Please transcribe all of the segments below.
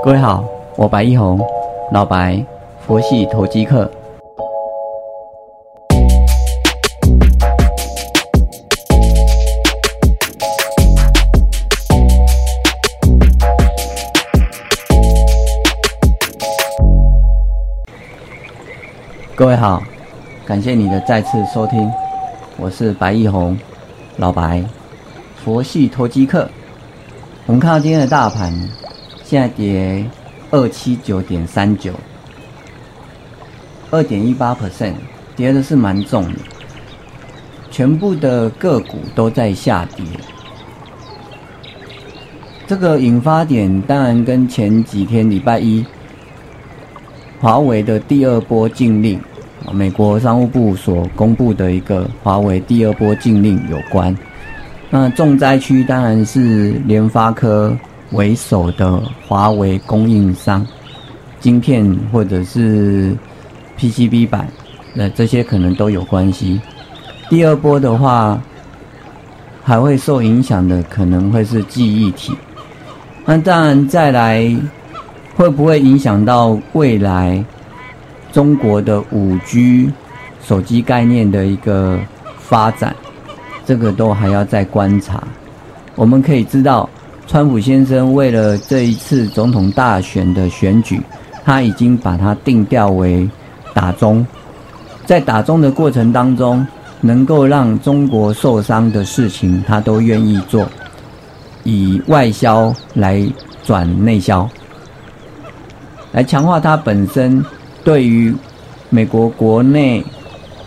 各位好，我白一红，老白，佛系投机客。各位好，感谢你的再次收听，我是白一红，老白，佛系投机客。我们看到今天的大盘，现在跌二七九点三九，二点一八 percent，跌的是蛮重的，全部的个股都在下跌。这个引发点当然跟前几天礼拜一。华为的第二波禁令，美国商务部所公布的一个华为第二波禁令有关。那重灾区当然是联发科为首的华为供应商，晶片或者是 PCB 板，那这些可能都有关系。第二波的话，还会受影响的可能会是记忆体。那当然再来。会不会影响到未来中国的五 G 手机概念的一个发展？这个都还要再观察。我们可以知道，川普先生为了这一次总统大选的选举，他已经把它定调为打中。在打中的过程当中，能够让中国受伤的事情，他都愿意做，以外销来转内销。来强化他本身对于美国国内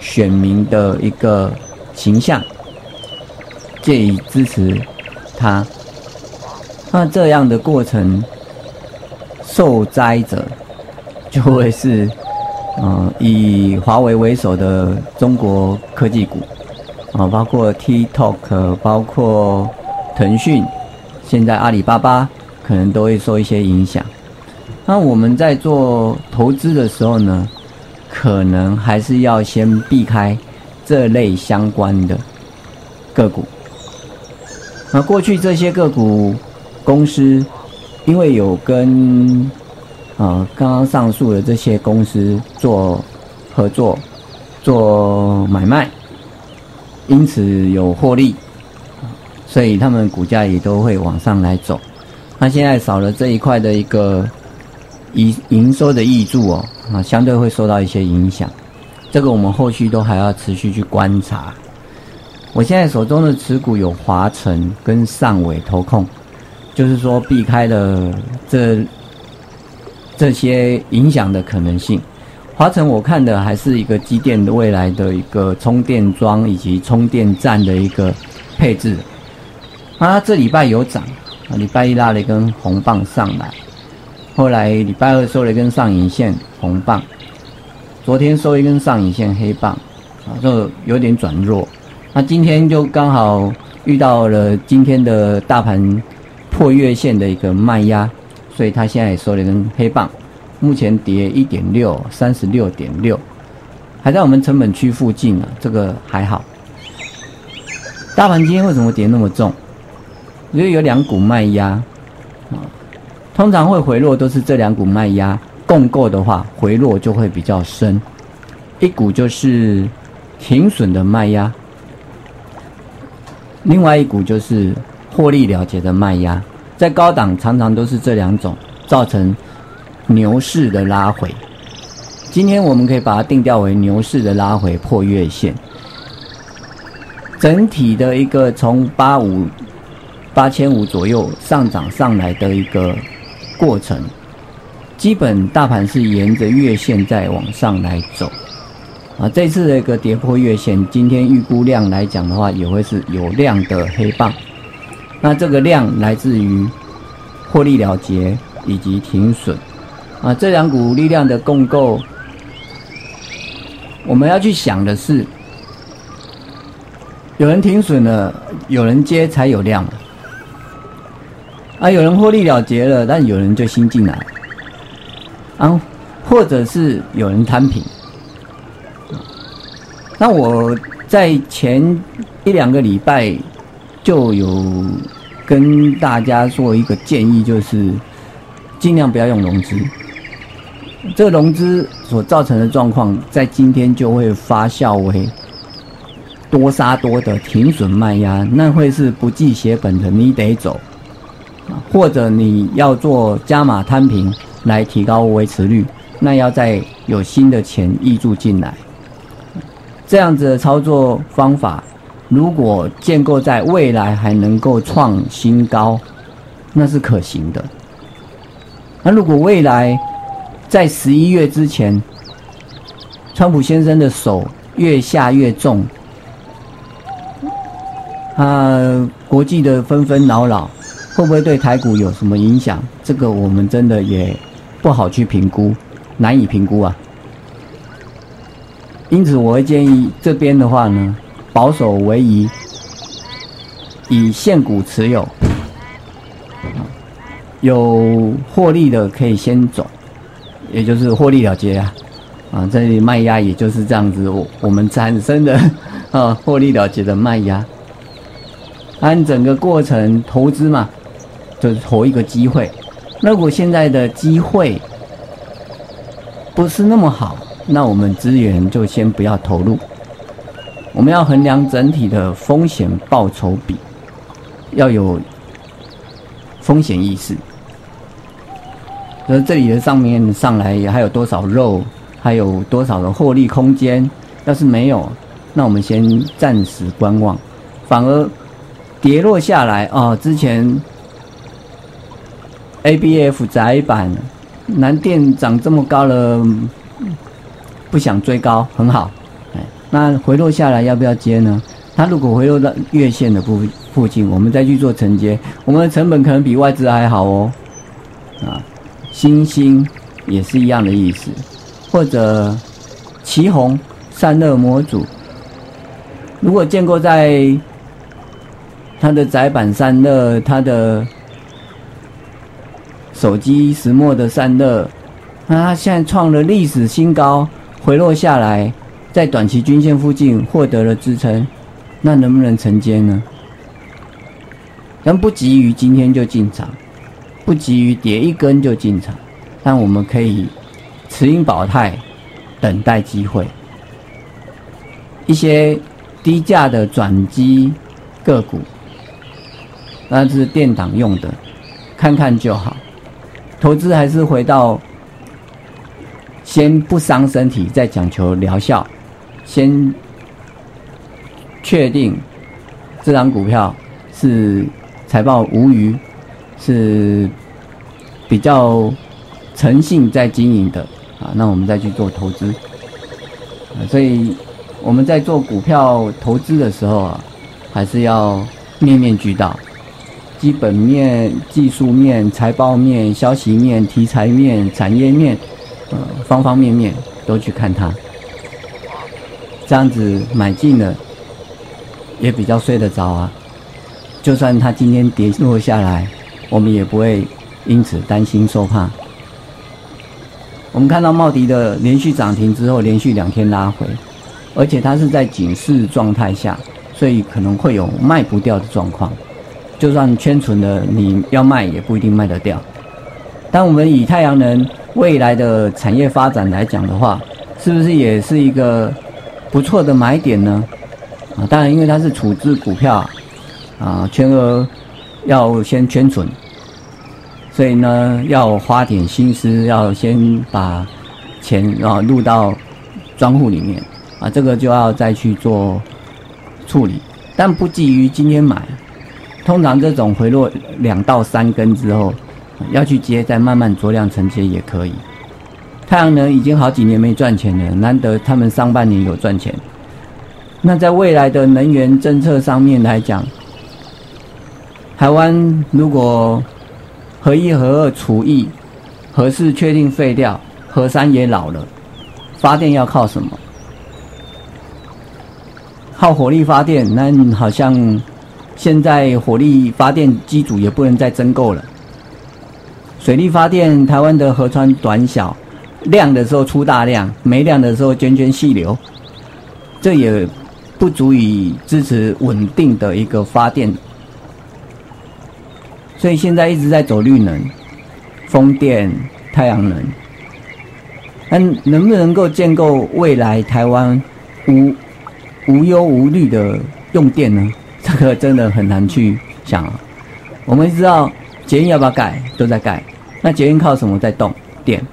选民的一个形象，借以支持他。那这样的过程，受灾者就会是，嗯，以华为为首的中国科技股，啊，包括 TikTok，包括腾讯，现在阿里巴巴可能都会受一些影响。那我们在做投资的时候呢，可能还是要先避开这类相关的个股。那过去这些个股公司，因为有跟啊刚刚上述的这些公司做合作、做买卖，因此有获利，所以他们股价也都会往上来走。那现在少了这一块的一个。营营收的益助哦，啊，相对会受到一些影响，这个我们后续都还要持续去观察。我现在手中的持股有华晨跟上尾投控，就是说避开了这这些影响的可能性。华晨我看的还是一个机电的未来的一个充电桩以及充电站的一个配置。啊，这礼拜有涨，啊，礼拜一拉了一根红棒上来。后来礼拜二收了一根上影线红棒，昨天收一根上影线黑棒，啊，就有点转弱。那今天就刚好遇到了今天的大盘破月线的一个卖压，所以它现在也收了一根黑棒，目前跌一点六，三十六点六，还在我们成本区附近啊，这个还好。大盘今天为什么跌那么重？因为有两股卖压，啊。通常会回落，都是这两股卖压共构的话，回落就会比较深。一股就是停损的卖压，另外一股就是获利了结的卖压。在高档常常都是这两种造成牛市的拉回。今天我们可以把它定调为牛市的拉回破月线，整体的一个从八五八千五左右上涨上来的一个。过程基本大盘是沿着月线在往上来走，啊，这次的一个跌破月线，今天预估量来讲的话，也会是有量的黑棒。那这个量来自于获利了结以及停损，啊，这两股力量的共构，我们要去想的是，有人停损了，有人接才有量。啊，有人获利了结了，但有人就新进来，啊，或者是有人摊平。那我在前一两个礼拜就有跟大家说一个建议，就是尽量不要用融资。这融资所造成的状况，在今天就会发酵为多杀多的停损卖压，那会是不计血本的，你得走，或者你要做加码摊平来提高维持率，那要再有新的钱溢注进来。这样子的操作方法，如果建构在未来还能够创新高，那是可行的。那如果未来，在十一月之前，川普先生的手越下越重，啊，国际的纷纷扰扰，会不会对台股有什么影响？这个我们真的也不好去评估，难以评估啊。因此，我会建议这边的话呢，保守为宜，以现股持有，有获利的可以先走。也就是获利了结啊，啊，这里卖压也就是这样子，我我们产生的 啊获利了结的卖压，按整个过程投资嘛，就是投一个机会。如果现在的机会不是那么好，那我们资源就先不要投入。我们要衡量整体的风险报酬比，要有风险意识。那这里的上面上来也还有多少肉，还有多少的获利空间？要是没有，那我们先暂时观望。反而跌落下来啊，之前 A B F 窄板南电涨这么高了，不想追高，很好。那回落下来要不要接呢？它如果回落到月线的附附近，我们再去做承接，我们的成本可能比外资还好哦，啊。星星也是一样的意思，或者旗红散热模组，如果建构在它的窄板散热，它的手机石墨的散热，那它现在创了历史新高，回落下来，在短期均线附近获得了支撑，那能不能承接呢？但不急于今天就进场。不急于跌一根就进场，但我们可以持盈保泰，等待机会。一些低价的转机个股，那是电档用的，看看就好。投资还是回到先不伤身体，再讲求疗效。先确定这张股票是财报无余。是比较诚信在经营的啊，那我们再去做投资，所以我们在做股票投资的时候啊，还是要面面俱到，基本面、技术面、财报面、消息面、题材面、产业面，呃，方方面面都去看它，这样子买进了也比较睡得着啊，就算它今天跌落下来。我们也不会因此担心受怕。我们看到茂迪的连续涨停之后，连续两天拉回，而且它是在警示状态下，所以可能会有卖不掉的状况。就算圈存的你要卖，也不一定卖得掉。但我们以太阳能未来的产业发展来讲的话，是不是也是一个不错的买点呢？啊，当然，因为它是处置股票，啊，全额。要先圈存，所以呢，要花点心思，要先把钱啊入到庄户里面啊，这个就要再去做处理，但不急于今天买。通常这种回落两到三根之后，要去接，再慢慢酌量承接也可以。太阳能已经好几年没赚钱了，难得他们上半年有赚钱。那在未来的能源政策上面来讲，台湾如果核一、核二除役，核四确定废掉，核三也老了，发电要靠什么？靠火力发电？那好像现在火力发电机组也不能再增购了。水力发电，台湾的河川短小，亮的时候出大量，没亮的时候涓涓细流，这也不足以支持稳定的一个发电。所以现在一直在走绿能，风电、太阳能，那能不能够建构未来台湾无无忧无虑的用电呢？这个真的很难去想啊。我们知道捷运要不要盖，都在盖。那捷运靠什么在动？电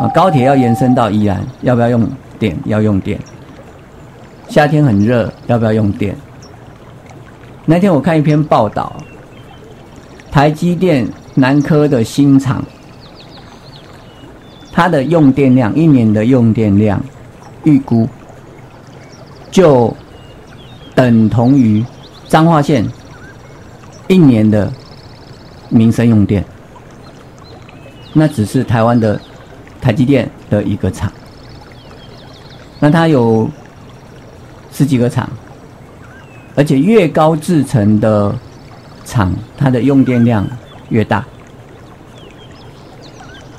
啊，高铁要延伸到宜兰，要不要用电？要用电。夏天很热，要不要用电？那天我看一篇报道，台积电南科的新厂，它的用电量一年的用电量预估就等同于彰化县一年的民生用电。那只是台湾的台积电的一个厂，那它有十几个厂。而且越高制成的厂，它的用电量越大。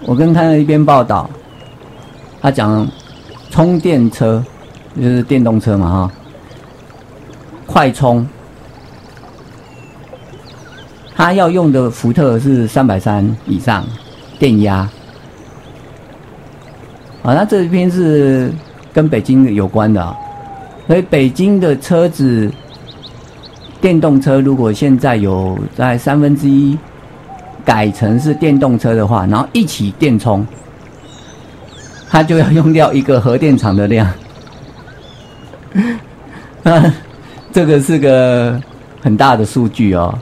我跟看了一篇报道，他讲充电车就是电动车嘛哈，快充，它要用的伏特是三百三以上电压。啊，那这一篇是跟北京有关的啊，所以北京的车子。电动车如果现在有在三分之一改成是电动车的话，然后一起电充，它就要用掉一个核电厂的量。啊，这个是个很大的数据哦。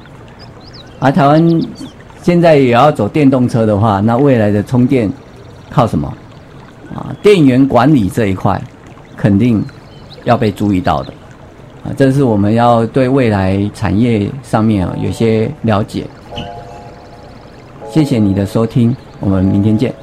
而台湾现在也要走电动车的话，那未来的充电靠什么？啊，电源管理这一块肯定要被注意到的。啊，这是我们要对未来产业上面啊有些了解。谢谢你的收听，我们明天见。